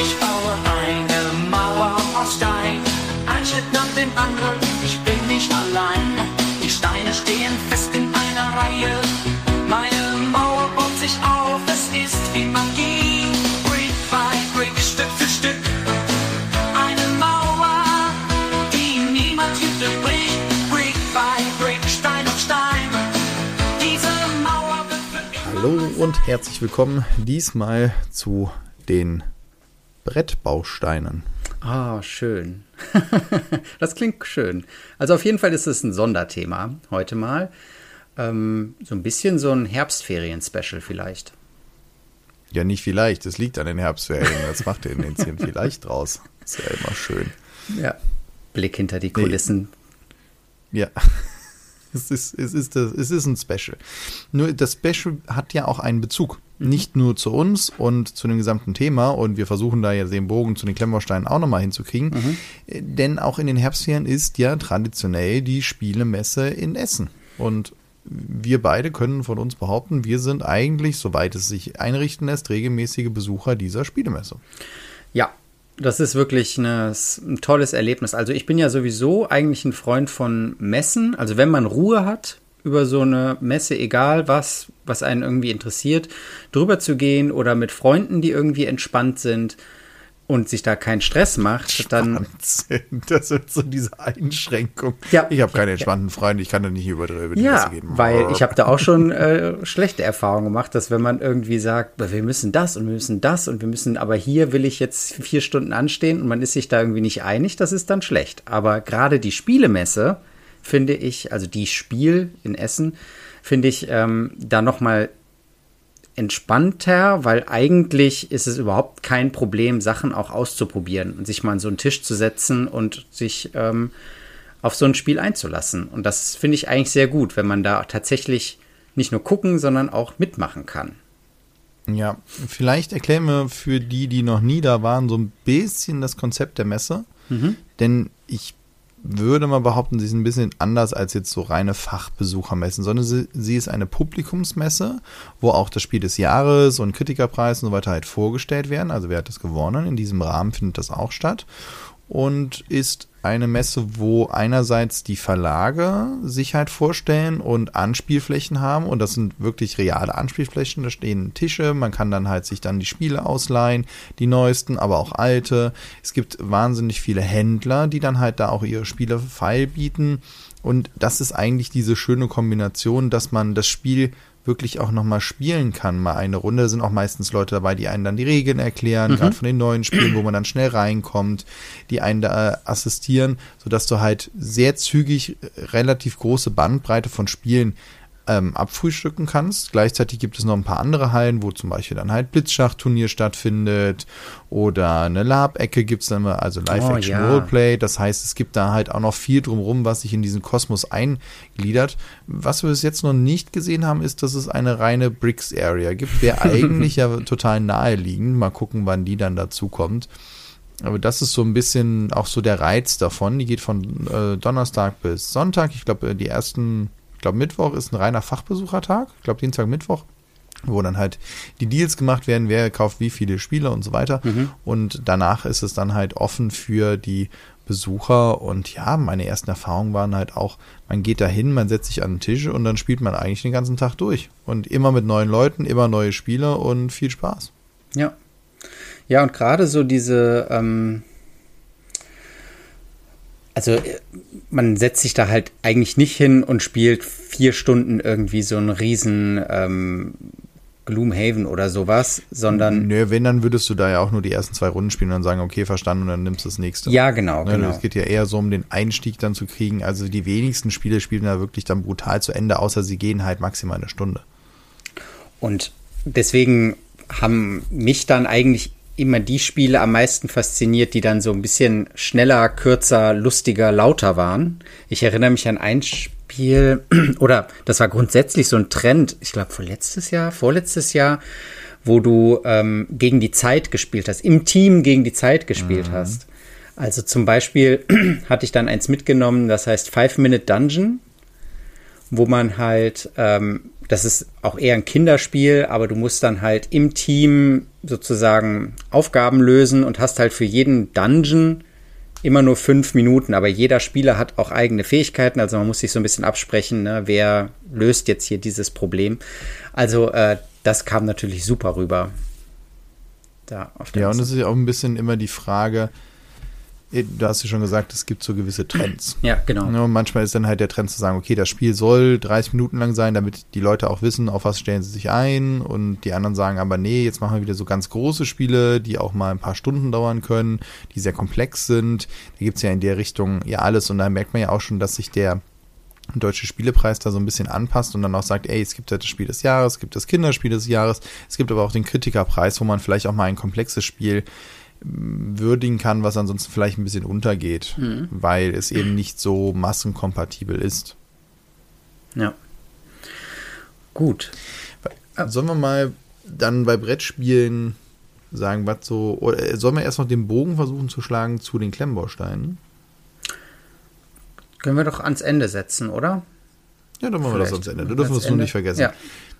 Ich baue eine Mauer aus Stein, ein Schritt nach dem anderen, ich bin nicht allein. Die Steine stehen fest in einer Reihe, meine Mauer baut sich auf, es ist wie Magie. Brick by Brick, Stück für Stück, eine Mauer, die niemand Hütte bricht. Brick by Brick, Stein auf Stein, diese Mauer wird Hallo und herzlich willkommen diesmal zu den Brettbausteinen. Ah, schön. das klingt schön. Also auf jeden Fall ist es ein Sonderthema heute mal. Ähm, so ein bisschen so ein Herbstferien-Special vielleicht. Ja, nicht vielleicht, es liegt an den Herbstferien. Das macht ihr in den 10 vielleicht draus. Ist ja immer schön. Ja. Blick hinter die Kulissen. Ja. Es ist, es, ist, das- es ist ein Special. Nur das Special hat ja auch einen Bezug. Nicht nur zu uns und zu dem gesamten Thema. Und wir versuchen da ja den Bogen zu den Klemmbausteinen auch nochmal hinzukriegen. Äh, Denn auch in den Herbstferien ist ja traditionell die Spielemesse in Essen. Und wir beide können von uns behaupten, wir sind eigentlich, soweit es sich einrichten lässt, regelmäßige Besucher dieser Spielemesse. Ja, das ist wirklich eine, ein tolles Erlebnis. Also ich bin ja sowieso eigentlich ein Freund von Messen. Also wenn man Ruhe hat über so eine Messe, egal was, was einen irgendwie interessiert, drüber zu gehen oder mit Freunden, die irgendwie entspannt sind und sich da keinen Stress macht, dann. Das ist so diese Einschränkung. Ja. Ich habe keine entspannten Freunde, ich kann da nicht über, über die Ja, Messe gehen. weil ich habe da auch schon äh, schlechte Erfahrungen gemacht, dass wenn man irgendwie sagt, wir müssen das und wir müssen das und wir müssen, aber hier will ich jetzt vier Stunden anstehen und man ist sich da irgendwie nicht einig, das ist dann schlecht. Aber gerade die Spielemesse finde ich, also die Spiel in Essen, finde ich ähm, da noch mal entspannter, weil eigentlich ist es überhaupt kein Problem, Sachen auch auszuprobieren und sich mal an so einen Tisch zu setzen und sich ähm, auf so ein Spiel einzulassen. Und das finde ich eigentlich sehr gut, wenn man da tatsächlich nicht nur gucken, sondern auch mitmachen kann. Ja, vielleicht erklären wir für die, die noch nie da waren, so ein bisschen das Konzept der Messe. Denn ich würde mal behaupten, sie ist ein bisschen anders als jetzt so reine Fachbesuchermessen, sondern sie, sie ist eine Publikumsmesse, wo auch das Spiel des Jahres und Kritikerpreis und so weiter halt vorgestellt werden. Also wer hat das gewonnen? In diesem Rahmen findet das auch statt. Und ist eine Messe, wo einerseits die Verlage sich halt vorstellen und Anspielflächen haben. Und das sind wirklich reale Anspielflächen. Da stehen Tische. Man kann dann halt sich dann die Spiele ausleihen, die neuesten, aber auch alte. Es gibt wahnsinnig viele Händler, die dann halt da auch ihre Spiele feil bieten. Und das ist eigentlich diese schöne Kombination, dass man das Spiel wirklich auch nochmal spielen kann, mal eine Runde. Da sind auch meistens Leute dabei, die einen dann die Regeln erklären, gerade von den neuen Spielen, wo man dann schnell reinkommt, die einen da äh, assistieren, sodass du halt sehr zügig äh, relativ große Bandbreite von Spielen ähm, abfrühstücken kannst. Gleichzeitig gibt es noch ein paar andere Hallen, wo zum Beispiel dann halt Blitzschachturnier stattfindet oder eine Lab-Ecke gibt es dann mal, also Live-Action Oh, ja. Das heißt, es gibt da halt auch noch viel drumrum, was sich in diesen Kosmos eingliedert. Was wir bis jetzt noch nicht gesehen haben, ist, dass es eine reine Bricks-Area gibt. Wäre eigentlich ja total naheliegend. Mal gucken, wann die dann dazu kommt. Aber das ist so ein bisschen auch so der Reiz davon. Die geht von äh, Donnerstag bis Sonntag. Ich glaube, die ersten, ich glaube, Mittwoch ist ein reiner Fachbesuchertag. Ich glaube, Dienstag, Mittwoch, wo dann halt die Deals gemacht werden, wer kauft wie viele Spiele und so weiter. Und danach ist es dann halt offen für die Besucher. Und ja, meine ersten Erfahrungen waren halt auch, man geht da hin, man setzt sich an den Tisch und dann spielt man eigentlich den ganzen Tag durch. Und immer mit neuen Leuten, immer neue Spiele und viel Spaß. Ja. Ja, und gerade so diese, ähm, also äh, man setzt sich da halt eigentlich nicht hin und spielt vier Stunden irgendwie so einen riesen ähm, Gloomhaven oder sowas, sondern Nö, wenn, dann würdest du da ja auch nur die ersten zwei Runden spielen und dann sagen, okay, verstanden, und dann nimmst du das nächste. ja, genau, Ne, genau. Es geht ja eher so um den Einstieg dann zu kriegen. Also die wenigsten Spiele spielen da wirklich dann brutal zu Ende, außer sie gehen halt maximal eine Stunde. Und deswegen haben mich dann eigentlich immer die Spiele am meisten fasziniert, die dann so ein bisschen schneller, kürzer, lustiger, lauter waren. Ich erinnere mich an ein Spiel, oder das war grundsätzlich so ein Trend, ich glaube vorletztes Jahr, vorletztes Jahr, wo du ähm, gegen die Zeit gespielt hast, im Team gegen die Zeit gespielt hast. Also zum Beispiel hatte ich dann eins mitgenommen, das heißt Five Minute Dungeon, wo man halt, ähm, das ist auch eher ein Kinderspiel, aber du musst dann halt im Team sozusagen Aufgaben lösen und hast halt für jeden Dungeon immer nur fünf Minuten, aber jeder Spieler hat auch eigene Fähigkeiten, also man muss sich so ein bisschen absprechen, ne, wer löst jetzt hier dieses Problem. Also äh, das kam natürlich super rüber. Da ja, und es ist ja auch ein bisschen immer die Frage, du hast ja schon gesagt, es gibt so gewisse Trends. Ja, genau. Ja, und manchmal ist dann halt der Trend zu sagen, okay, das Spiel soll 30 Minuten lang sein, damit die Leute auch wissen, auf was stellen sie sich ein. Und die anderen sagen aber, nee, jetzt machen wir wieder so ganz große Spiele, die auch mal ein paar Stunden dauern können, die sehr komplex sind. Da gibt es ja in der Richtung ja alles. Und da merkt man ja auch schon, dass sich der Deutsche Spielepreis da so ein bisschen anpasst und dann auch sagt, ey, es gibt halt das Spiel des Jahres, es gibt das Kinderspiel des Jahres, es gibt aber auch den Kritikerpreis, wo man vielleicht auch mal ein komplexes Spiel würdigen kann, was ansonsten vielleicht ein bisschen untergeht, mhm. weil es eben nicht so massenkompatibel ist. Ja. Gut. Sollen wir mal dann bei Brettspielen sagen, was so, oder sollen wir erst noch den Bogen versuchen zu schlagen zu den Klemmbausteinen? Können wir doch ans Ende setzen, oder? Ja, dann machen wir das ans Ende. Du dürfen es nur nicht vergessen. Ja.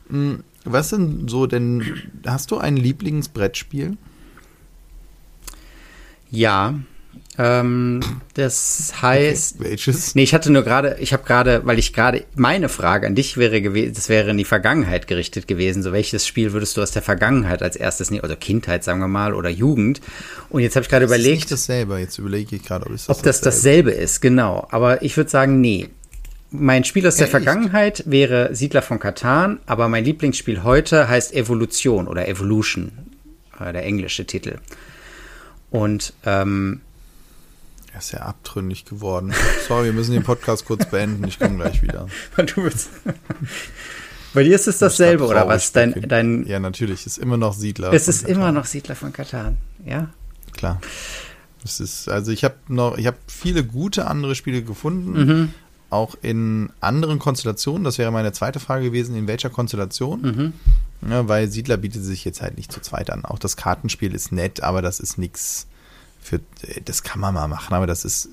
Hm, was denn so, denn hast du ein Lieblingsbrettspiel? Ja. Ähm, das heißt. Okay, welches? Nee, ich hatte nur gerade, ich habe gerade, weil ich gerade, meine Frage an dich wäre gewesen, das wäre in die Vergangenheit gerichtet gewesen. So, welches Spiel würdest du aus der Vergangenheit als erstes nehmen? Also Kindheit, sagen wir mal, oder Jugend. Und jetzt habe ich gerade überlegt. Ist nicht dasselbe, jetzt überlege ich gerade, ob, das ob das dasselbe ist, genau. Aber ich würde sagen, nee. Mein Spiel aus der Vergangenheit wäre Siedler von Katan, aber mein Lieblingsspiel heute heißt Evolution oder Evolution, äh, der englische Titel. Und ähm, er ist ja abtrünnig geworden. Sorry, wir müssen den Podcast kurz beenden. Ich komme gleich wieder. Du bist. Bei dir ist es dasselbe, oder was? Dein, dein, ja, natürlich. Es ist immer noch Siedler. Es ist Katan. immer noch Siedler von Katan, ja? Klar. Es ist, also ich habe noch, ich habe viele gute andere Spiele gefunden, mhm. Auch in anderen Konstellationen. Das wäre meine zweite Frage gewesen, in welcher Konstellation? Mhm. Ja, weil Siedler bietet sich jetzt halt nicht zu zweit an. Auch das Kartenspiel ist nett, aber das ist nichts für, das kann man mal machen, aber das ist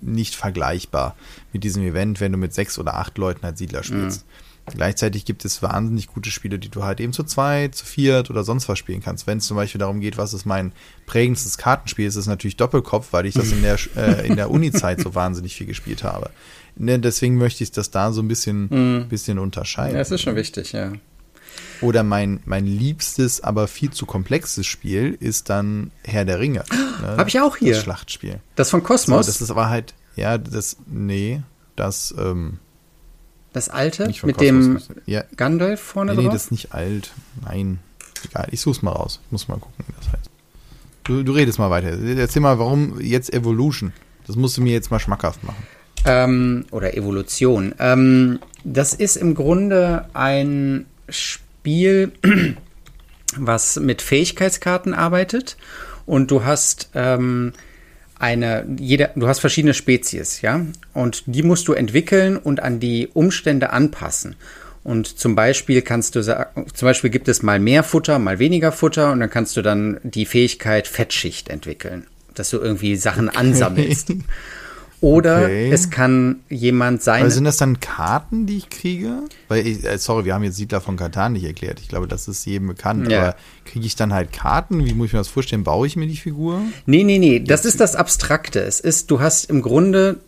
nicht vergleichbar mit diesem Event, wenn du mit sechs oder acht Leuten halt Siedler spielst. Mhm. Gleichzeitig gibt es wahnsinnig gute Spiele, die du halt eben zu zweit, zu viert oder sonst was spielen kannst. Wenn es zum Beispiel darum geht, was ist mein prägendstes Kartenspiel, ist es natürlich Doppelkopf, weil ich das in der, äh, in der Uni-Zeit so wahnsinnig viel gespielt habe. Ne, deswegen möchte ich das da so ein bisschen, mhm. bisschen unterscheiden. Ja, das ist schon wichtig, ja. Oder mein, mein liebstes, aber viel zu komplexes Spiel ist dann Herr der Ringe. Ne? Habe ich auch hier. Das Schlachtspiel. Das von Kosmos? So, das ist aber halt, ja, das, nee, das, ähm, Das alte? Mit Kosmos, dem ja. Gandalf vorne nee, drauf? Nee, das ist nicht alt. Nein. Egal, ich such's mal raus. Ich muss mal gucken, wie das heißt. Du, du redest mal weiter. Erzähl mal, warum jetzt Evolution? Das musst du mir jetzt mal schmackhaft machen. Ähm, oder Evolution. Ähm, das ist im Grunde ein Spiel was mit Fähigkeitskarten arbeitet und du hast ähm, eine, jeder, du hast verschiedene Spezies, ja, und die musst du entwickeln und an die Umstände anpassen. Und zum Beispiel kannst du sagen, zum Beispiel gibt es mal mehr Futter, mal weniger Futter und dann kannst du dann die Fähigkeit Fettschicht entwickeln, dass du irgendwie Sachen ansammelst. Oder okay. es kann jemand sein. Aber sind das dann Karten, die ich kriege? Weil ich, äh, sorry, wir haben jetzt Siedler von Katan nicht erklärt. Ich glaube, das ist jedem bekannt. Ja. Aber kriege ich dann halt Karten? Wie muss ich mir das vorstellen? Baue ich mir die Figur? Nee, nee, nee. Das ist das Abstrakte. Es ist, du hast im Grunde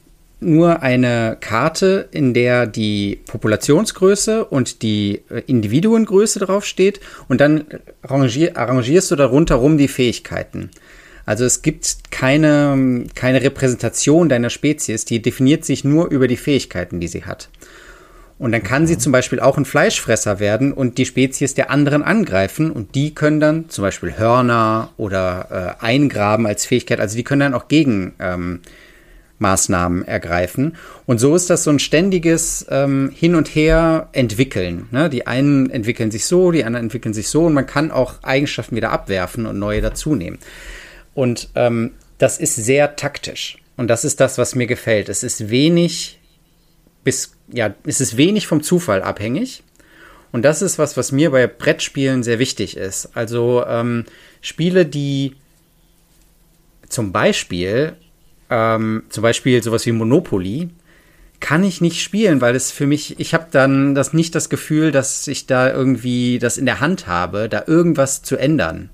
nur eine Karte, in der die Populationsgröße und die äh, Individuengröße draufsteht und dann arrangier, arrangierst du darunter rum die Fähigkeiten. Also es gibt keine, keine Repräsentation deiner Spezies, die definiert sich nur über die Fähigkeiten, die sie hat. Und dann kann sie zum Beispiel auch ein Fleischfresser werden und die Spezies der anderen angreifen und die können dann zum Beispiel Hörner oder äh, eingraben als Fähigkeit, also die können dann auch gegen ähm, Maßnahmen ergreifen. Und so ist das so ein ständiges ähm, Hin und Her entwickeln. Ne? Die einen entwickeln sich so, die anderen entwickeln sich so und man kann auch Eigenschaften wieder abwerfen und neue dazunehmen. Und ähm, das ist sehr taktisch. Und das ist das, was mir gefällt. Es ist wenig bis, ja, es ist wenig vom Zufall abhängig. Und das ist was, was mir bei Brettspielen sehr wichtig ist. Also ähm, Spiele, die zum Beispiel, ähm, zum Beispiel sowas wie Monopoly, kann ich nicht spielen, weil es für mich, ich habe dann das nicht das Gefühl, dass ich da irgendwie das in der Hand habe, da irgendwas zu ändern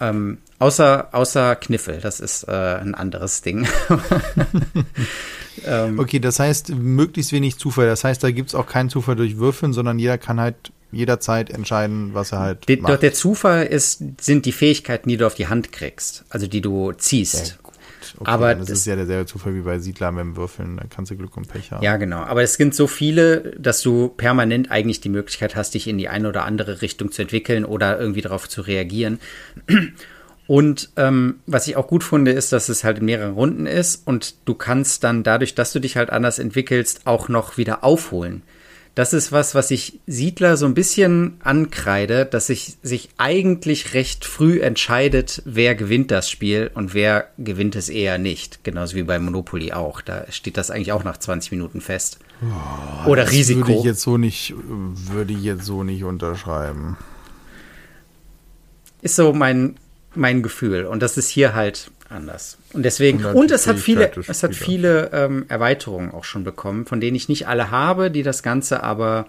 Ähm, außer, außer Kniffel, das ist äh, ein anderes Ding. ähm, okay, das heißt möglichst wenig Zufall. Das heißt, da gibt es auch keinen Zufall durch Würfeln, sondern jeder kann halt jederzeit entscheiden, was er halt die, macht. Der Zufall ist, sind die Fähigkeiten, die du auf die Hand kriegst, also die du ziehst. Okay, aber das, das, ist ja derselbe Zufall wie bei Siedler mit dem Würfeln, da kannst du Glück und Pech haben. Ja, genau. Aber es sind so viele, dass du permanent eigentlich die Möglichkeit hast, dich in die eine oder andere Richtung zu entwickeln oder irgendwie darauf zu reagieren. Und ähm, was ich auch gut finde, ist, dass es halt in mehreren Runden ist und du kannst dann dadurch, dass du dich halt anders entwickelst, auch noch wieder aufholen das ist was, was ich Siedler so ein bisschen ankreide, dass sich sich eigentlich recht früh entscheidet, wer gewinnt das Spiel und wer gewinnt es eher nicht. Genauso wie bei Monopoly auch. Da steht das eigentlich auch nach 20 Minuten fest. Oh, Oder das Risiko. Würde ich jetzt so nicht, würde ich jetzt so nicht unterschreiben. Ist so mein, mein Gefühl. Und das ist hier halt anders. Und deswegen, und, und es hat viele, es hat viele ähm, Erweiterungen auch schon bekommen, von denen ich nicht alle habe, die das Ganze aber,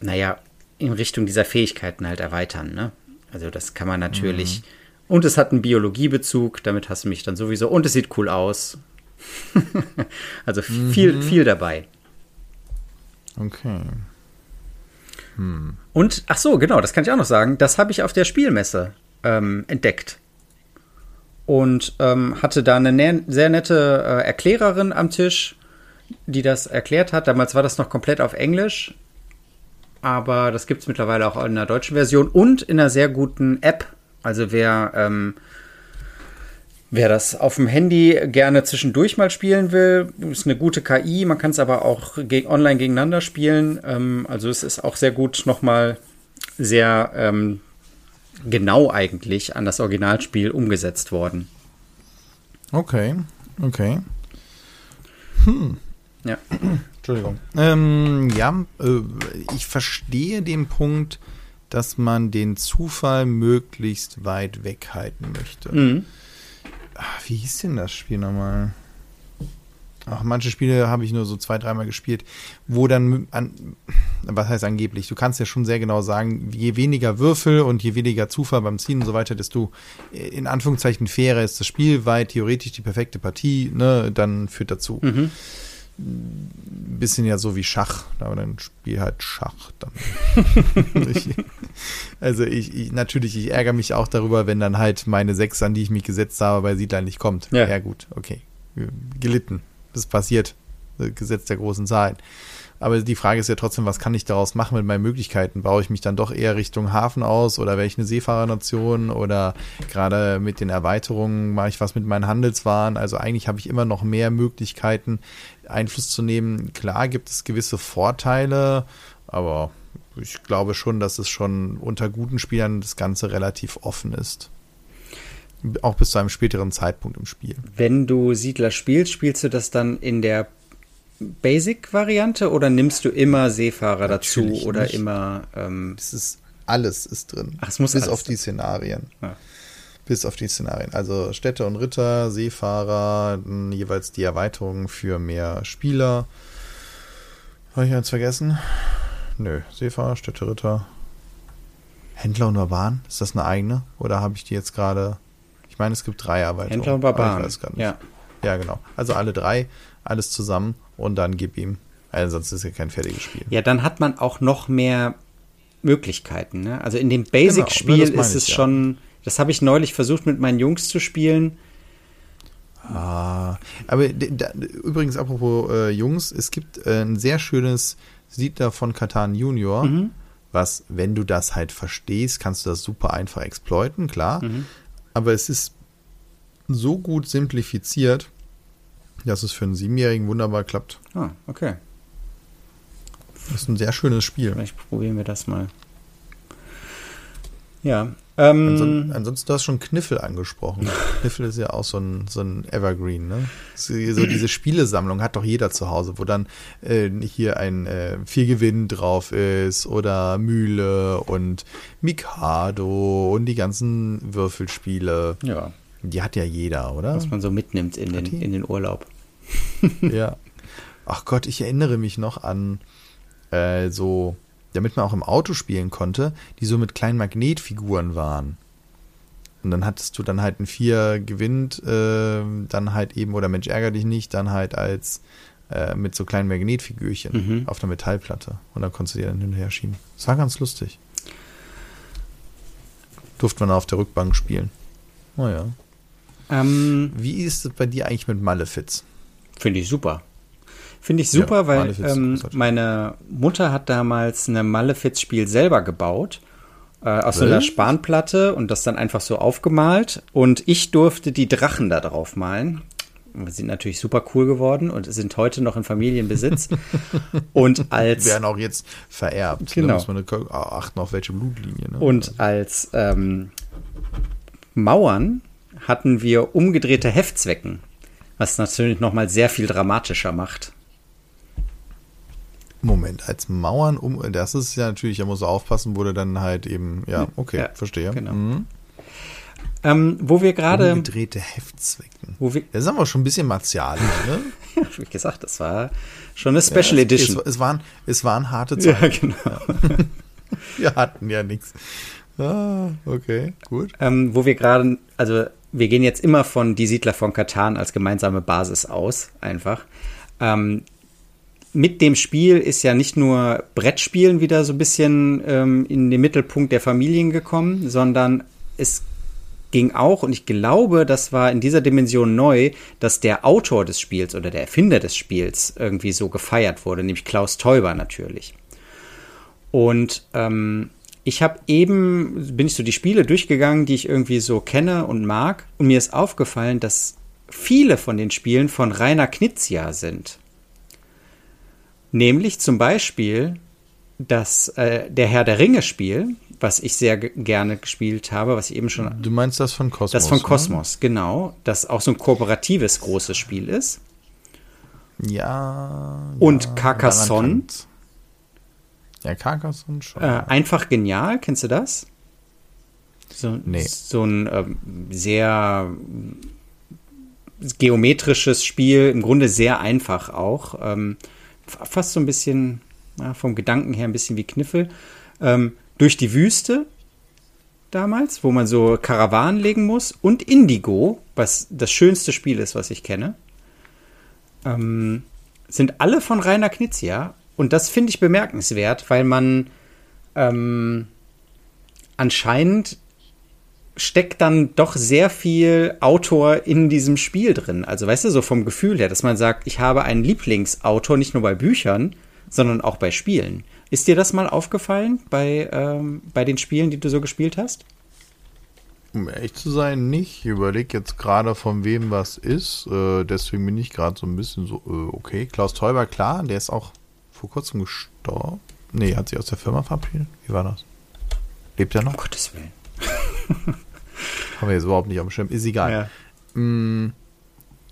naja, in Richtung dieser Fähigkeiten halt erweitern. Ne? Also das kann man natürlich. Mhm. Und es hat einen Biologiebezug, damit hast du mich dann sowieso. Und es sieht cool aus. also mhm. viel, viel dabei. Okay. Hm. Und, ach so, genau, das kann ich auch noch sagen. Das habe ich auf der Spielmesse ähm, entdeckt und ähm, hatte da eine ne sehr nette äh, Erklärerin am Tisch, die das erklärt hat. Damals war das noch komplett auf Englisch, aber das gibt es mittlerweile auch in einer deutschen Version und in einer sehr guten App. Also wer, ähm, wer das auf dem Handy gerne zwischendurch mal spielen will, ist eine gute KI. Man kann es aber auch ge online gegeneinander spielen. Ähm, also es ist auch sehr gut nochmal sehr ähm, genau eigentlich an das Originalspiel umgesetzt worden. Okay, okay. Hm. Ja. Entschuldigung. Ähm, ja, äh, ich verstehe den Punkt, dass man den Zufall möglichst weit weghalten möchte. Mhm. Ach, wie hieß denn das Spiel nochmal? Ach, manche Spiele habe ich nur so zwei, dreimal gespielt, wo dann, an, was heißt angeblich, du kannst ja schon sehr genau sagen, je weniger Würfel und je weniger Zufall beim Ziehen und so weiter, desto äh, in Anführungszeichen fairer ist das Spiel, weil theoretisch die perfekte Partie, ne, dann führt dazu. Mhm. Bisschen ja so wie Schach, aber dann spiel halt Schach. Dann. ich, also ich, ich, natürlich, ich ärgere mich auch darüber, wenn dann halt meine Sechs, an die ich mich gesetzt habe, bei Siedler nicht kommt. Ja, ja gut, okay. Gelitten das passiert. Gesetz der großen Zahlen. Aber die Frage ist ja trotzdem, was kann ich daraus machen mit meinen Möglichkeiten? Baue ich mich dann doch eher Richtung Hafen aus oder wäre ich eine Seefahrernation oder gerade mit den Erweiterungen mache ich was mit meinen Handelswaren? Also eigentlich habe ich immer noch mehr Möglichkeiten, Einfluss zu nehmen. Klar gibt es gewisse Vorteile, aber ich glaube schon, dass es schon unter guten Spielern das Ganze relativ offen ist. Auch bis zu einem späteren Zeitpunkt im Spiel. Wenn du Siedler spielst, spielst du das dann in der Basic-Variante oder nimmst du immer Seefahrer Natürlich dazu oder nicht. immer. Ähm es ist alles ist drin. Ach, es muss bis auf die Szenarien. Ja. Bis auf die Szenarien. Also Städte und Ritter, Seefahrer, jeweils die Erweiterungen für mehr Spieler. Habe ich jetzt vergessen? Nö, Seefahrer, Städte, Ritter. Händler und Urban? Ist das eine eigene? Oder habe ich die jetzt gerade ich meine, es gibt drei Erweiterungen. Händler und Barbaren. Ja. ja, genau. Also alle drei, alles zusammen und dann gib ihm. Also sonst ist ja kein fertiges Spiel. Ja, dann hat man auch noch mehr Möglichkeiten. Ne? Also in dem Basic-Spiel genau, ist es ich, schon, ja. das habe ich neulich versucht mit meinen Jungs zu spielen. Ah, aber da, übrigens, apropos äh, Jungs, es gibt äh, ein sehr schönes Siedler von Katan Junior, mhm. was, wenn du das halt verstehst, kannst du das super einfach exploiten, klar. Mhm aber es ist so gut simplifiziert, dass es für einen Siebenjährigen wunderbar klappt. Ah, okay. Das ist ein sehr schönes Spiel. Vielleicht probieren wir das mal. Ja. Ähm, ansonsten, ansonsten, du hast schon Kniffel angesprochen. Kniffel ist ja auch so ein, so ein Evergreen, ne? So diese Spielesammlung hat doch jeder zu Hause, wo dann äh, hier ein äh, Viergewinn drauf ist oder Mühle und Mikado und die ganzen Würfelspiele. Ja. Die hat ja jeder, oder? Was man so mitnimmt in, den, in den Urlaub. ja. Ach Gott, ich erinnere mich noch an äh, so damit man auch im Auto spielen konnte, die so mit kleinen Magnetfiguren waren. Und dann hattest du dann halt ein Vier gewinnt, äh, dann halt eben, oder Mensch ärger dich nicht, dann halt als äh, mit so kleinen Magnetfigürchen Mhm. auf einer Metallplatte. Und dann konntest du die dann hin und her schieben. Das war ganz lustig. Durfte man auf der Rückbank spielen. Naja. Ähm, Wie ist es bei dir eigentlich mit Malefiz? Finde ich super. Finde ich super, Ja, weil ähm, meine Mutter hat damals eine Malefiz-Spiel selber gebaut. Äh, aus so einer? Spanplatte und das dann einfach so aufgemalt. Und ich durfte die Drachen da drauf malen. Wir sind natürlich super cool geworden und sind heute noch in Familienbesitz. und als Werden auch jetzt vererbt. Genau. Da muss man eine- achten, auf welche Blutlinie. Ne? Und als ähm, Mauern hatten wir umgedrehte Heftzwecken, was natürlich nochmal sehr viel dramatischer macht. Moment, als Mauern um, das ist ja natürlich, da muss er aufpassen, wurde dann halt eben, ja, okay, Ja, verstehe. genau. Mhm. Ähm, wo wir gerade, Umgedrehte Heftzwecken. wo wir, Das ist aber schon ein bisschen martialisch, ne? wie gesagt, das war schon eine Special Ja, Edition. Es, es, waren, es waren harte Ja, Zeiten. genau. Wir hatten ja nichts. Ah, okay, gut. Ähm, wo wir gerade, also wir gehen jetzt immer von Die Siedler von Katan als gemeinsame Basis aus, einfach. Ähm, mit dem Spiel ist ja nicht nur Brettspielen wieder so ein bisschen ähm, in den Mittelpunkt der Familien gekommen, sondern es ging auch, und ich glaube, das war in dieser Dimension neu, dass der Autor des Spiels oder der Erfinder des Spiels irgendwie so gefeiert wurde, nämlich Klaus Teuber natürlich. Und ähm, ich habe eben, bin ich so die Spiele durchgegangen, die ich irgendwie so kenne und mag. Und mir ist aufgefallen, dass viele von den Spielen von Rainer Knizia sind. Nämlich zum Beispiel das äh, der Herr der Ringe Spiel, was ich sehr ge- gerne gespielt habe, was ich eben schon Du meinst das von Kosmos? das von ne? Kosmos, genau, das auch so ein kooperatives großes Spiel ist. Ja. Und ja, Carcassonne? Ja, Carcassonne schon. Äh, einfach genial, kennst du das? So, Nee. so ein ähm, sehr geometrisches Spiel, im Grunde sehr einfach auch. Ähm, fast so ein bisschen, ja, vom Gedanken her ein bisschen wie Kniffel. Ähm, durch die Wüste damals, wo man so Karawanen legen muss. Und Indigo, was das schönste Spiel ist, was ich kenne. Ähm, sind alle von Rainer Knizia. Und das finde ich bemerkenswert, weil man ähm, anscheinend steckt dann doch sehr viel Autor in diesem Spiel drin. Also weißt du, so vom Gefühl her, dass man sagt, ich habe einen Lieblingsautor nicht nur bei Büchern, sondern auch bei Spielen. Ist dir das mal aufgefallen bei, ähm, bei den Spielen, die du so gespielt hast? Um ehrlich zu sein, nicht. Ich überlege jetzt gerade, von wem was ist. Äh, deswegen bin ich gerade so ein bisschen so, äh, okay. Klaus Teuber, klar, der ist auch vor kurzem gestorben. Nee, hat sich aus der Firma verabschiedet. Wie war das? Lebt er noch? Um Gottes Willen. Haben wir jetzt überhaupt nicht auf dem Schirm. Ist egal. Ja. Mm,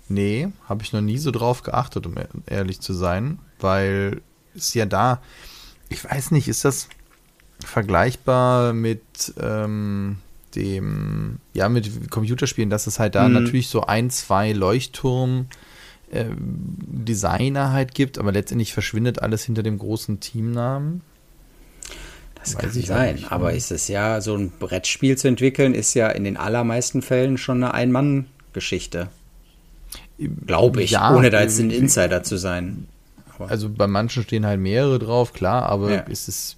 nee, habe ich noch nie so drauf geachtet, um e- ehrlich zu sein, weil ist ja da, ich weiß nicht, ist das vergleichbar mit ähm, dem, ja, mit Computerspielen, dass es halt da Mhm. natürlich so ein, zwei Leuchtturm äh, Designer halt gibt, aber letztendlich verschwindet alles hinter dem großen Teamnamen. Das Weiß kann sein, nicht, aber ne? ist es ja, so ein Brettspiel zu entwickeln, ist ja in den allermeisten Fällen schon eine Ein-Mann-Geschichte. Glaube ich, Ja, ohne da jetzt ein äh, Insider zu sein. Aber Also bei manchen stehen halt mehrere drauf, klar, aber Ja. ist es,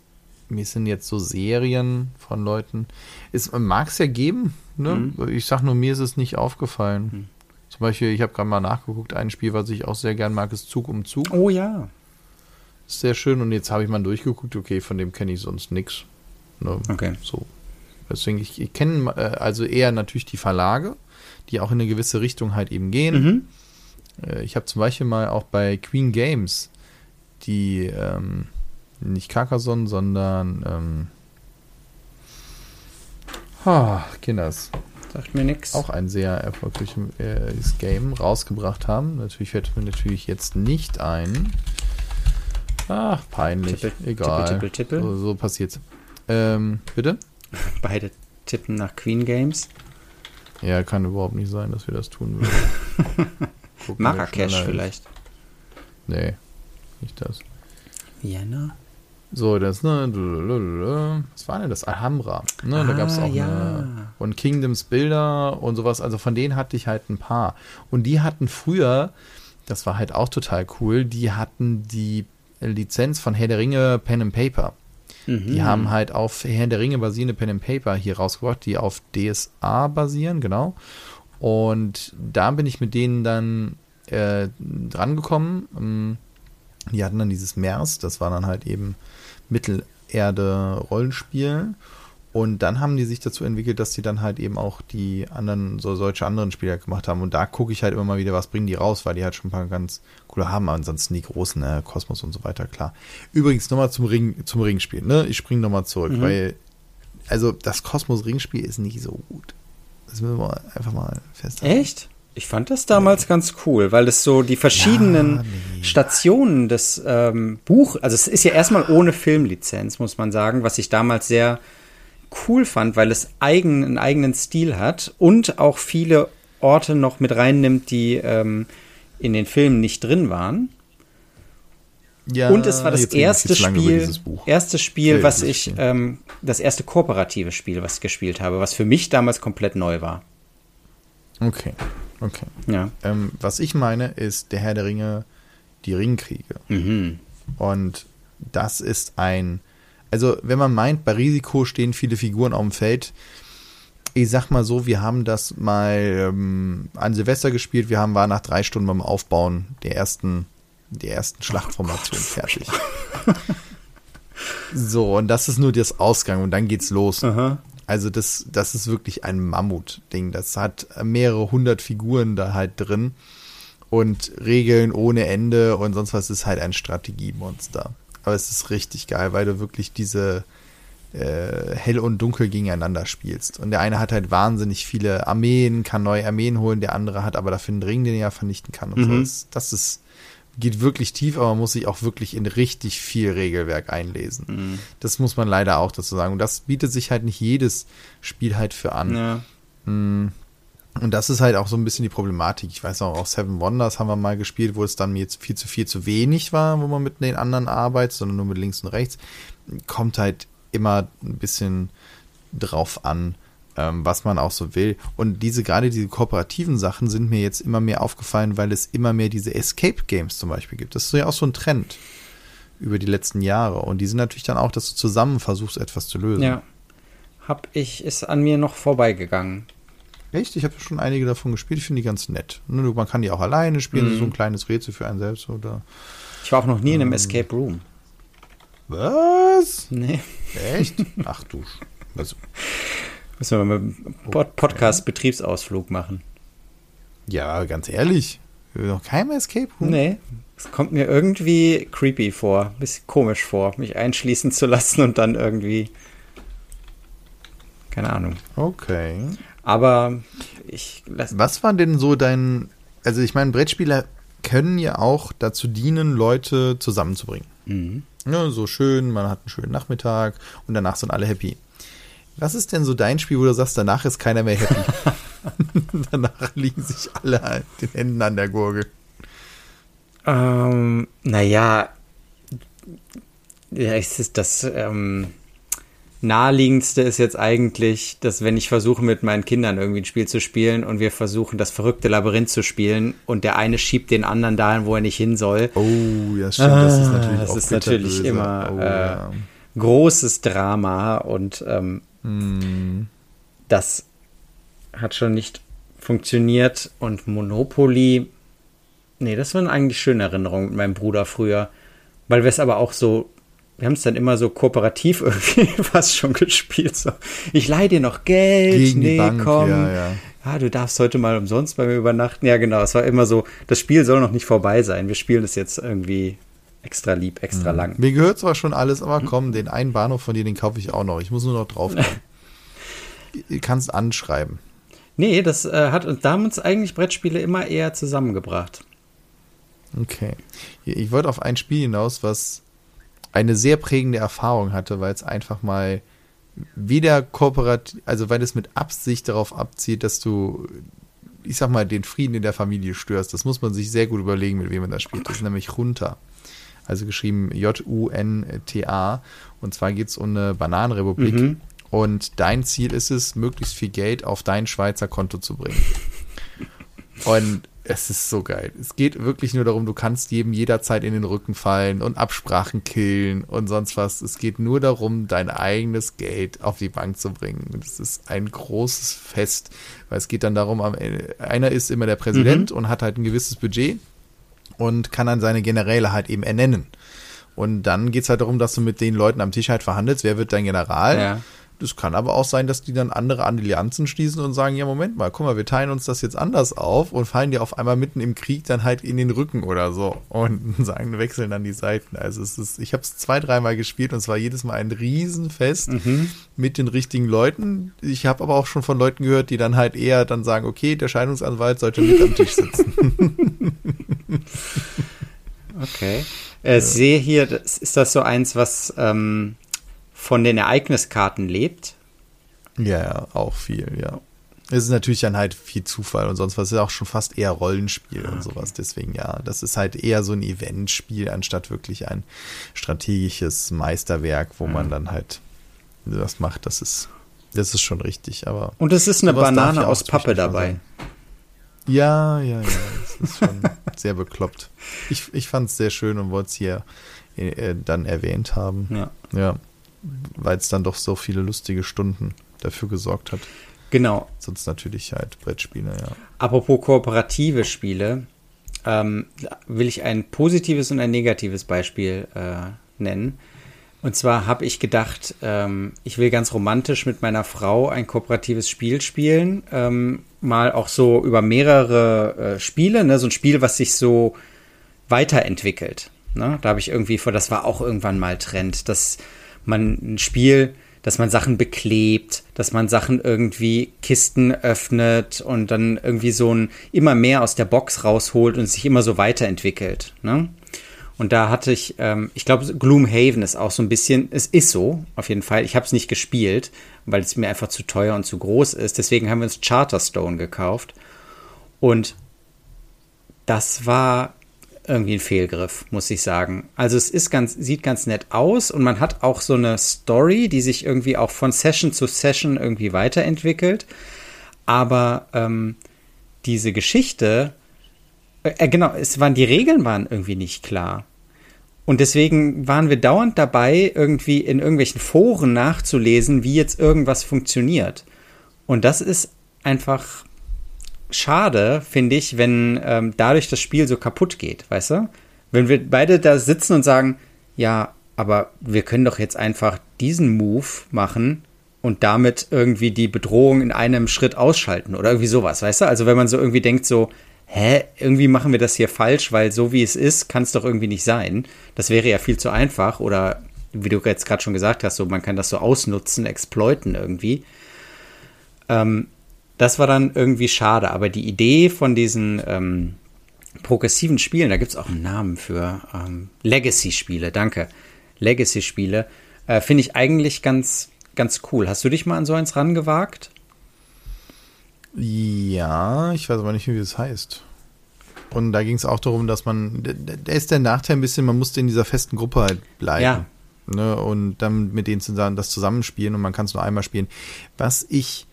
mir sind jetzt so Serien von Leuten. Es mag es ja geben, ne? Mhm. Ich sag nur, mir ist es nicht aufgefallen. Zum Beispiel, ich habe gerade mal nachgeguckt, ein Spiel, was ich auch sehr gern mag, ist Zug um Zug. oh ja. Sehr schön und jetzt habe ich mal durchgeguckt, okay, von dem kenne ich sonst nichts. Ne? Okay. So. Deswegen, ich, ich kenne äh, also eher natürlich die Verlage, die auch in eine gewisse Richtung halt eben gehen. Mhm. Äh, Ich habe zum Beispiel mal auch bei Queen Games die, ähm, nicht Carcassonne, sondern, ähm, ah, Kinders, Sagt mir nichts. auch ein sehr erfolgreiches äh, Game rausgebracht haben. Natürlich fällt mir natürlich jetzt nicht ein. Ach, peinlich. Tippel, Egal. tippel, tippel. So, so passiert's. Ähm, bitte? Beide tippen nach Queen Games. Ja, kann überhaupt nicht sein, dass wir das tun würden. Marrakesch vielleicht. Nee, nicht das. Vienna? So, das, ne, was war denn das? Alhambra. Ne, da gab es Ah, auch ja. eine, und Kingdoms Bilder und sowas. Also von denen hatte ich halt ein paar. Und die hatten früher, das war halt auch total cool, die hatten die Lizenz von Herr der Ringe Pen and Paper. Die haben halt auf Herr der Ringe basierende Pen and Paper hier rausgebracht, die auf DSA basieren, genau. Und da bin ich mit denen dann äh, drangekommen. Ähm, Die hatten dann dieses MERS, das war dann halt eben Mittelerde-Rollenspiel. Und dann haben die sich dazu entwickelt, dass die dann halt eben auch die anderen, so solche anderen Spiele gemacht haben. Und da gucke ich halt immer mal wieder, was bringen die raus, weil die halt schon ein paar ganz coole haben. Ansonsten die großen, äh, Kosmos und so weiter, klar. Übrigens nochmal zum Ring, zum Ringspiel, ne? Ich springe nochmal zurück, weil, also das Kosmos-Ringspiel ist nicht so gut. Das müssen wir einfach mal festhalten. Echt? Ich fand das damals ganz cool, weil es so die verschiedenen Ja, nee. Stationen des ähm, Buch, also es ist ja erstmal ohne Filmlizenz, muss man sagen, was ich damals sehr cool fand, weil es eigen, einen eigenen Stil hat und auch viele Orte noch mit reinnimmt, die ähm, in den Filmen nicht drin waren. Ja, und es war das erste Spiel, erste Spiel, was ich, ähm, das erste kooperative Spiel, was ich gespielt habe, was für mich damals komplett neu war. Okay, okay. Ja. Ähm, was ich meine, ist der Herr der Ringe, die Ringkriege. Mhm. Und das ist ein, also wenn man meint, bei Risiko stehen viele Figuren auf dem Feld, ich sag mal so, wir haben das mal ähm, an Silvester gespielt, wir haben, waren nach drei Stunden beim Aufbauen der ersten, der ersten Schlachtformation fertig. so, und das ist nur das Ausgang und dann geht's los. Aha. Also das, das ist wirklich ein Mammut-Ding. Das hat mehrere hundert Figuren da halt drin und Regeln ohne Ende und sonst was ist halt ein Strategiemonster. Aber es ist richtig geil, weil du wirklich diese äh, hell und dunkel gegeneinander spielst. Und der eine hat halt wahnsinnig viele Armeen, kann neue Armeen holen, der andere hat aber dafür einen Ring, den er vernichten kann. Und so. Mhm. Das, das ist, geht wirklich tief, aber man muss sich auch wirklich in richtig viel Regelwerk einlesen. Mhm. Das muss man leider auch dazu sagen. Und das bietet sich halt nicht jedes Spiel halt für an. Ja. Und das ist halt auch so ein bisschen die Problematik. Ich weiß auch, auch Seven Wonders haben wir mal gespielt, wo es dann jetzt viel zu viel zu wenig war, wo man mit den anderen arbeitet, sondern nur mit links und rechts. Kommt halt immer ein bisschen drauf an, ähm, was man auch so will. Und diese, gerade diese kooperativen Sachen sind mir jetzt immer mehr aufgefallen, weil es immer mehr diese Escape Games zum Beispiel gibt. Das ist ja auch so ein Trend über die letzten Jahre. Und die sind natürlich dann auch, dass du zusammen versuchst, etwas zu lösen. Ja. Hab ich, ist an mir noch vorbeigegangen. Echt? Ich habe schon einige davon gespielt. Ich finde die ganz nett. Ne, Man kann die auch alleine spielen, Mhm. so ein kleines Rätsel für einen selbst oder. Ich war auch noch nie in einem Ähm. Escape Room. Was? Nee. Echt? Ach du. Also, Müssen wir mal einen Pod Podcast-Betriebsausflug machen. ja, ganz ehrlich. Noch kein Escape Room? Nee. Es kommt mir irgendwie creepy vor, bisschen komisch vor, mich einschließen zu lassen und dann irgendwie. Keine Ahnung. Okay. Aber ich lass. Was war denn so dein. Also, ich meine, Brettspieler können ja auch dazu dienen, Leute zusammenzubringen. Mhm. Ja, so schön, man hat einen schönen Nachmittag und danach sind alle happy. Was ist denn so dein Spiel, wo du sagst, danach ist keiner mehr happy? danach liegen sich alle an den Händen an der Gurgel. Ähm, naja, ja, es ist das ähm, naheliegendste ist jetzt eigentlich, dass wenn ich versuche mit meinen Kindern irgendwie ein Spiel zu spielen und wir versuchen das verrückte Labyrinth zu spielen und der eine schiebt den anderen dahin, wo er nicht hin soll. Oh, ja, stimmt. das ist Ah, natürlich das auch ist natürlich immer, Oh, äh, ja. Großes Drama und ähm, Hm. das hat schon nicht funktioniert und Monopoly, nee, das waren eigentlich schöne Erinnerungen mit meinem Bruder früher, weil wir es aber auch so, wir haben es dann immer so kooperativ irgendwie fast schon gespielt. So, ich leihe dir noch Geld, Gegen die nee, Bank, komm. ja, ja. Ah, du darfst heute mal umsonst bei mir übernachten. Ja, genau, es war immer so, das Spiel soll noch nicht vorbei sein. Wir spielen es jetzt irgendwie extra lieb, extra lang. Mir gehört zwar schon alles, aber komm, den einen Bahnhof von dir, den kaufe ich auch noch. Ich muss nur noch drauf. Du kannst anschreiben. Nee, das äh, hat uns, da haben uns eigentlich Brettspiele immer eher zusammengebracht. Okay. Ich wollte auf ein Spiel hinaus, was eine sehr prägende Erfahrung hatte, weil es einfach mal wieder kooperativ, also weil es mit Absicht darauf abzielt, dass du, ich sag mal, den Frieden in der Familie störst. Das muss man sich sehr gut überlegen, mit wem man das spielt. Das ist nämlich runter. also geschrieben J-U-N-T-A. Und zwar geht es um eine Bananenrepublik. Mhm. Und dein Ziel ist es, möglichst viel Geld auf dein Schweizer Konto zu bringen. Und es ist so geil. Es geht wirklich nur darum, du kannst jedem jederzeit in den Rücken fallen und Absprachen killen und sonst was. Es geht nur darum, dein eigenes Geld auf die Bank zu bringen. Und es ist ein großes Fest, weil es geht dann darum, am Ende- einer ist immer der Präsident und hat halt ein gewisses Budget und kann dann seine Generäle halt eben ernennen. Und dann geht's halt darum, dass du mit den Leuten am Tisch halt verhandelst, wer wird dein General. Ja. Das kann aber auch sein, dass die dann andere Allianzen schließen und sagen, ja, Moment mal, guck mal, wir teilen uns das jetzt anders auf und fallen dir auf einmal mitten im Krieg dann halt in den Rücken oder so und sagen, wechseln dann die Seiten. Also es ist, ich habe es zwei, dreimal gespielt und es war jedes Mal ein Riesenfest mit den richtigen Leuten. Ich habe aber auch schon von Leuten gehört, die dann halt eher dann sagen, okay, der Scheidungsanwalt sollte mit am Tisch sitzen. Okay. Äh, Sehe hier, das, ist das so eins, was ähm, von den Ereigniskarten lebt? Ja, ja, auch viel, ja. Es ist natürlich dann halt viel Zufall und sonst was. Es ist auch schon fast eher Rollenspiel und sowas. Deswegen ja, das ist halt eher so ein Eventspiel, anstatt wirklich ein strategisches Meisterwerk, wo man dann halt das macht. Das ist, das ist schon richtig. Aber Und es ist eine Banane ja aus Pappe dabei. sein. ja, ja, ja, das ist schon sehr bekloppt. Ich, ich fand es sehr schön und wollte es hier äh, dann erwähnt haben. Ja. Ja, weil es dann doch so viele lustige Stunden dafür gesorgt hat. Genau. Sonst natürlich halt Brettspiele, ja. Apropos kooperative Spiele, ähm, will ich ein positives und ein negatives Beispiel äh, nennen. Und zwar habe ich gedacht, ähm, ich will ganz romantisch mit meiner Frau ein kooperatives Spiel spielen. Ähm, mal auch so über mehrere äh, Spiele, ne? so ein Spiel, was sich so weiterentwickelt. Ne? Da habe ich irgendwie vor, das war auch irgendwann mal Trend, dass man ein Spiel, dass man Sachen beklebt, dass man Sachen irgendwie Kisten öffnet und dann irgendwie so ein immer mehr aus der Box rausholt und sich immer so weiterentwickelt. Ne? Und da hatte ich, ähm, ich glaube, Gloomhaven ist auch so ein bisschen, es ist so, auf jeden Fall. Ich habe es nicht gespielt, weil es mir einfach zu teuer und zu groß ist. Deswegen haben wir uns Charterstone gekauft. Und das war irgendwie ein Fehlgriff, muss ich sagen. Also es ist ganz, sieht ganz nett aus und man hat auch so eine Story, die sich irgendwie auch von Session zu Session irgendwie weiterentwickelt. Aber ähm, diese Geschichte, äh, genau, es waren die Regeln waren irgendwie nicht klar. Und deswegen waren wir dauernd dabei, irgendwie in irgendwelchen Foren nachzulesen, wie jetzt irgendwas funktioniert. Und das ist einfach schade, finde ich, wenn ähm, dadurch das Spiel so kaputt geht, weißt du? Wenn wir beide da sitzen und sagen, ja, aber wir können doch jetzt einfach diesen Move machen und damit irgendwie die Bedrohung in einem Schritt ausschalten oder irgendwie sowas, weißt du? Also wenn man so irgendwie denkt, so, hä, irgendwie machen wir das hier falsch, weil so wie es ist, kann es doch irgendwie nicht sein. Das wäre ja viel zu einfach oder wie du jetzt gerade schon gesagt hast, so man kann das so ausnutzen, exploiten irgendwie. Ähm, das war dann irgendwie schade, aber die Idee von diesen ähm, progressiven Spielen, da gibt es auch einen Namen für ähm, Legacy-Spiele, danke. Legacy-Spiele, äh, finde ich eigentlich ganz, ganz cool. Hast du dich mal an so eins rangewagt? Ja, ich weiß aber nicht, wie das heißt. Und da ging es auch darum, dass man, da ist der Nachteil ein bisschen, man musste in dieser festen Gruppe halt bleiben. Ja. Ne, und dann mit denen zusammen das zusammenspielen und man kann es nur einmal spielen. Was ich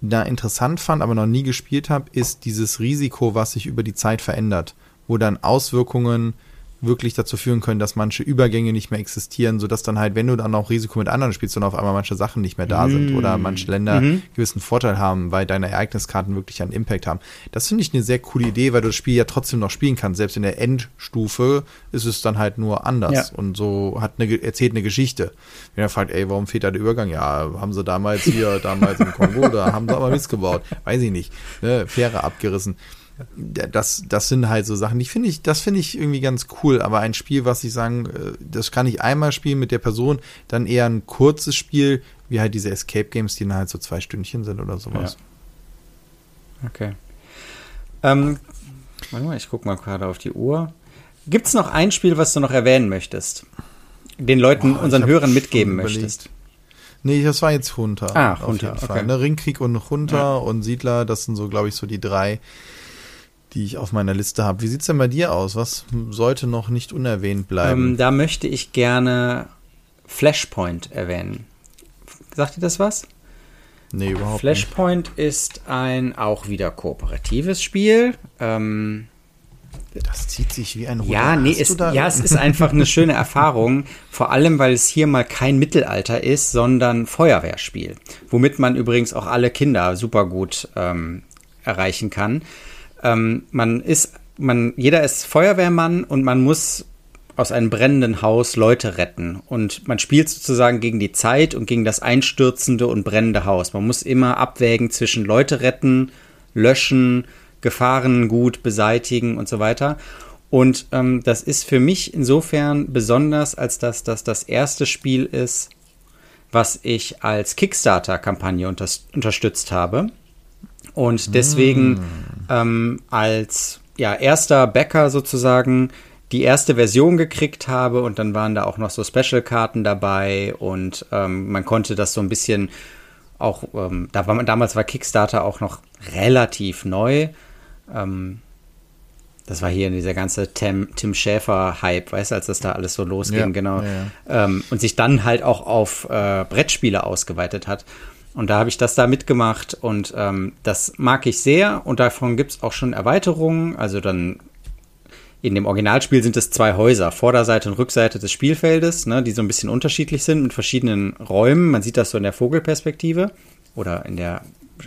da interessant fand, aber noch nie gespielt habe, ist dieses Risiko, was sich über die Zeit verändert, wo dann Auswirkungen wirklich dazu führen können, dass manche Übergänge nicht mehr existieren, sodass dann halt, wenn du dann auch Risiko mit anderen spielst, dann auf einmal manche Sachen nicht mehr da sind oder manche Länder gewissen Vorteil haben, weil deine Ereigniskarten wirklich einen Impact haben. Das finde ich eine sehr coole Idee, weil du das Spiel ja trotzdem noch spielen kannst. Selbst in der Endstufe ist es dann halt nur anders Ja. und so hat eine, erzählt eine Geschichte. Wenn er fragt, ey, warum fehlt da der Übergang? Ja, haben sie damals hier, damals im Kongo, da haben sie aber Mist gebaut. Weiß ich nicht. Ne, Fähre abgerissen das, das sind halt so Sachen, die finde ich, das finde ich irgendwie ganz cool, aber ein Spiel, was ich sagen, äh, das kann ich einmal spielen mit der Person, dann eher ein kurzes Spiel, wie halt diese Escape Games, die dann halt so zwei Stündchen sind oder sowas. Okay. Ähm, warte mal, ich gucke mal gerade auf die Uhr. Gibt es noch ein Spiel, was du noch erwähnen möchtest? Den Leuten, Boah, unseren Hörern mitgeben möchtest? Nee, das war jetzt Hunter. Ah, auf Hunter, jeden Fall. okay. Ne, Ringkrieg und Hunter und Siedler, das sind so, glaube ich, so die drei, die ich auf meiner Liste habe. Wie sieht es denn bei dir aus? Was sollte noch nicht unerwähnt bleiben? Ähm, da möchte ich gerne Flashpoint erwähnen. Sagt ihr das was? Nee, überhaupt Flashpoint nicht. ist ein auch wieder kooperatives Spiel. Ähm, das zieht sich wie ein Ruder. Ja, nee, es, ja, es ist einfach eine schöne Erfahrung. Vor allem, weil es hier mal kein Mittelalter ist, sondern Feuerwehrspiel. Womit man übrigens auch alle Kinder super gut ähm, erreichen kann. Ähm, man ist, man, jeder ist Feuerwehrmann und man muss aus einem brennenden Haus Leute retten. Und man spielt sozusagen gegen die Zeit und gegen das einstürzende und brennende Haus. Man muss immer abwägen zwischen Leute retten, löschen, Gefahren gut beseitigen und so weiter. Und ähm, das ist für mich insofern besonders, als dass das das erste Spiel ist, was ich als Kickstarter-Kampagne unter unterstützt habe. Und deswegen mm. Ähm, als ja, erster Bäcker sozusagen die erste Version gekriegt habe und dann waren da auch noch so Special-Karten dabei und ähm, man konnte das so ein bisschen auch, ähm, da war man, damals war Kickstarter auch noch relativ neu. Ähm, das war hier dieser ganze Tim, Tim Schäfer-Hype, weißt du, als das da alles so losging, ja, genau. Ja, ja. Ähm, und sich dann halt auch auf äh, Brettspiele ausgeweitet hat. Und da habe ich das da mitgemacht und ähm, das mag ich sehr und davon gibt es auch schon Erweiterungen. Also dann in dem Originalspiel sind es zwei Häuser, Vorderseite und Rückseite des Spielfeldes, ne, die so ein bisschen unterschiedlich sind mit verschiedenen Räumen. Man sieht das so in der Vogelperspektive oder in der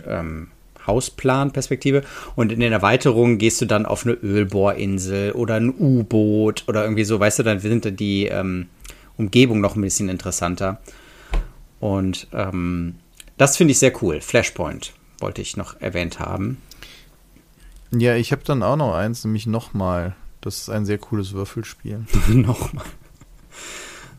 ähm, Hausplanperspektive. Und in den Erweiterungen gehst du dann auf eine Ölbohrinsel oder ein U-Boot oder irgendwie so, weißt du, dann sind die ähm, Umgebung noch ein bisschen interessanter. Und ähm, das finde ich sehr cool. Flashpoint wollte ich noch erwähnt haben. Ja, ich habe dann auch noch eins, nämlich nochmal. Das ist ein sehr cooles Würfelspiel. Nochmal.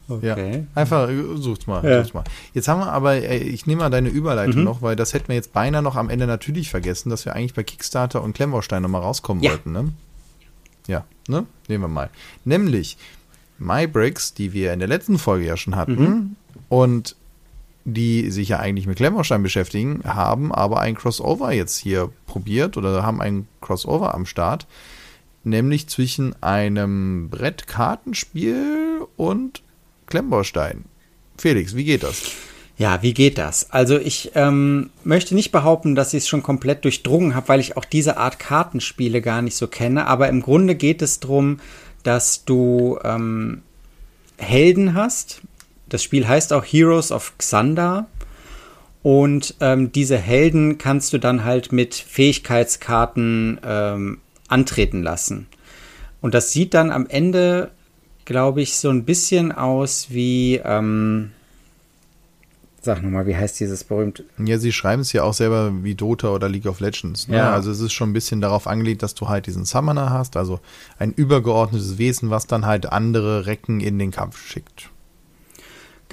Okay. Ja, einfach äh, sucht's mal, ja. sucht's mal. Jetzt haben wir aber, ey, ich nehme mal deine Überleitung mhm. noch, weil das hätten wir jetzt beinahe noch am Ende natürlich vergessen, dass wir eigentlich bei Kickstarter und Klemmbaustein nochmal rauskommen ja. wollten, ne? Ja, ne? Nehmen wir mal. Nämlich MyBricks, die wir in der letzten Folge ja schon hatten mhm. und die sich ja eigentlich mit Klemmbaustein beschäftigen, haben aber ein Crossover jetzt hier probiert oder haben ein Crossover am Start nämlich zwischen einem Brettkartenspiel und Klemmbaustein. Felix, wie geht das? Ja, wie geht das? Also ich ähm, möchte nicht behaupten, dass ich es schon komplett durchdrungen habe, weil ich auch diese Art Kartenspiele gar nicht so kenne. Aber im Grunde geht es darum, dass du ähm, Helden hast. Das Spiel heißt auch Heroes of Xandar. Und ähm, diese Helden kannst du dann halt mit Fähigkeitskarten ähm, antreten lassen. Und das sieht dann am Ende, glaube ich, so ein bisschen aus wie, ähm, sag nochmal, wie heißt dieses berühmte? Ja, sie schreiben es ja auch selber wie Dota oder League of Legends. Ne? Ja. Also es ist schon ein bisschen darauf angelegt, dass du halt diesen Summoner hast, also ein übergeordnetes Wesen, was dann halt andere Recken in den Kampf schickt.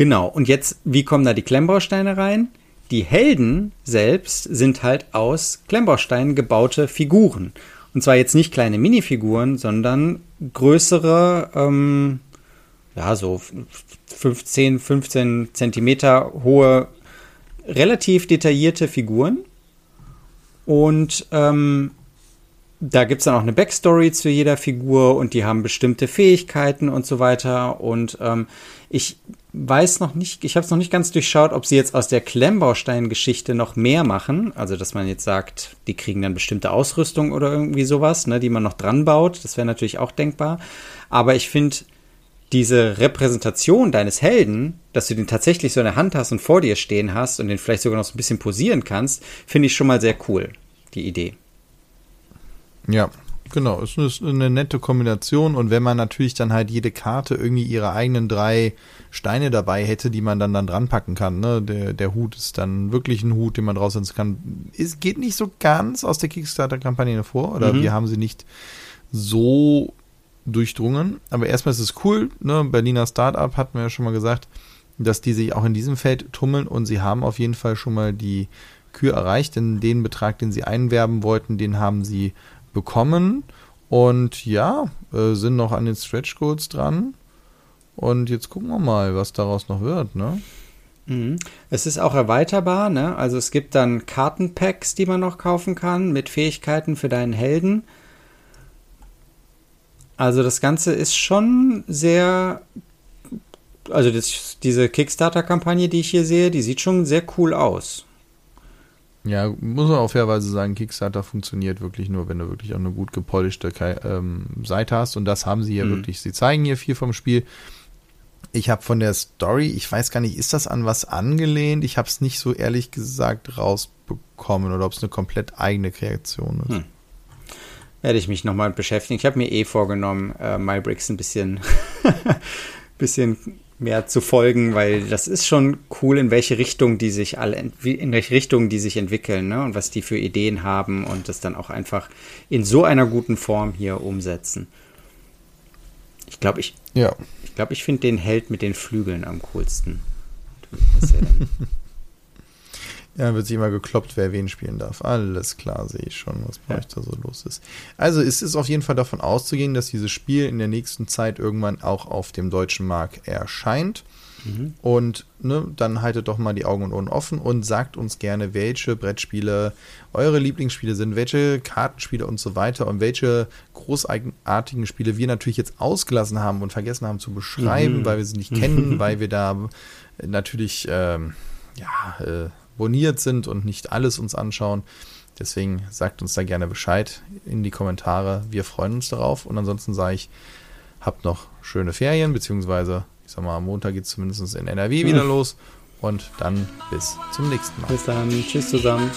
Genau, und jetzt, wie kommen da die Klemmbausteine rein? Die Helden selbst sind halt aus Klemmbausteinen gebaute Figuren. Und zwar jetzt nicht kleine Minifiguren, sondern größere, ähm, ja, so 15, 15 Zentimeter hohe, relativ detaillierte Figuren. Und ähm, da gibt es dann auch eine Backstory zu jeder Figur und die haben bestimmte Fähigkeiten und so weiter. Und ähm, ich weiß noch nicht, ich habe es noch nicht ganz durchschaut, ob sie jetzt aus der Klemmbaustein-Geschichte noch mehr machen. Also, dass man jetzt sagt, die kriegen dann bestimmte Ausrüstung oder irgendwie sowas, ne, die man noch dran baut. Das wäre natürlich auch denkbar. Aber ich finde, diese Repräsentation deines Helden, dass du den tatsächlich so in der Hand hast und vor dir stehen hast und den vielleicht sogar noch so ein bisschen posieren kannst, finde ich schon mal sehr cool, die Idee. Ja, genau. Es ist eine nette Kombination und wenn man natürlich dann halt jede Karte irgendwie ihre eigenen drei Steine dabei hätte, die man dann dann dran packen kann, ne? Der, der Hut ist dann wirklich ein Hut, den man draus kann. Es geht nicht so ganz aus der Kickstarter-Kampagne vor oder mhm. wir haben sie nicht so durchdrungen. Aber erstmal ist es cool, ne? Berliner Startup hatten wir ja schon mal gesagt, dass die sich auch in diesem Feld tummeln und sie haben auf jeden Fall schon mal die Kür erreicht, denn den Betrag, den sie einwerben wollten, den haben sie bekommen und ja, äh, sind noch an den Stretch Goals dran. Und jetzt gucken wir mal, was daraus noch wird, ne? Mhm. Es ist auch erweiterbar, ne? Also es gibt dann Kartenpacks, die man noch kaufen kann mit Fähigkeiten für deinen Helden. Also das Ganze ist schon sehr, also das, diese Kickstarter-Kampagne, die ich hier sehe, die sieht schon sehr cool aus. Ja, muss man auch fairerweise sagen, Kickstarter funktioniert wirklich nur, wenn du wirklich auch eine gut gepolischte ähm, Seite hast. Und das haben sie hier mhm. wirklich. Sie zeigen hier viel vom Spiel. Ich habe von der Story, ich weiß gar nicht, ist das an was angelehnt? Ich habe es nicht so ehrlich gesagt rausbekommen oder ob es eine komplett eigene Kreation ist. Hm. Werde ich mich nochmal beschäftigen. Ich habe mir eh vorgenommen, äh, MyBricks ein bisschen, bisschen mehr zu folgen, weil das ist schon cool, in welche Richtung die sich alle, in welche Richtung die sich entwickeln, ne? Und was die für Ideen haben und das dann auch einfach in so einer guten Form hier umsetzen. Ich glaube, ich, ja. ich glaube, ich finde den Held mit den Flügeln am coolsten. Was ja dann Ja, wird sich immer gekloppt, wer wen spielen darf. Alles klar, sehe ich schon, was bei ja. euch da so los ist. Also es ist auf jeden Fall davon auszugehen, dass dieses Spiel in der nächsten Zeit irgendwann auch auf dem deutschen Markt erscheint. Mhm. Und ne, dann haltet doch mal die Augen und Ohren offen und sagt uns gerne, welche Brettspiele eure Lieblingsspiele sind, welche Kartenspiele und so weiter und welche großartigen Spiele wir natürlich jetzt ausgelassen haben und vergessen haben zu beschreiben, mhm. weil wir sie nicht kennen, weil wir da natürlich ähm, ja, äh, abonniert sind und nicht alles uns anschauen. Deswegen sagt uns da gerne Bescheid in die Kommentare. Wir freuen uns darauf. Und ansonsten sage ich, habt noch schöne Ferien, beziehungsweise, ich sag mal, am Montag geht es zumindest in NRW wieder los. Und dann bis zum nächsten Mal. Bis dann. Tschüss zusammen.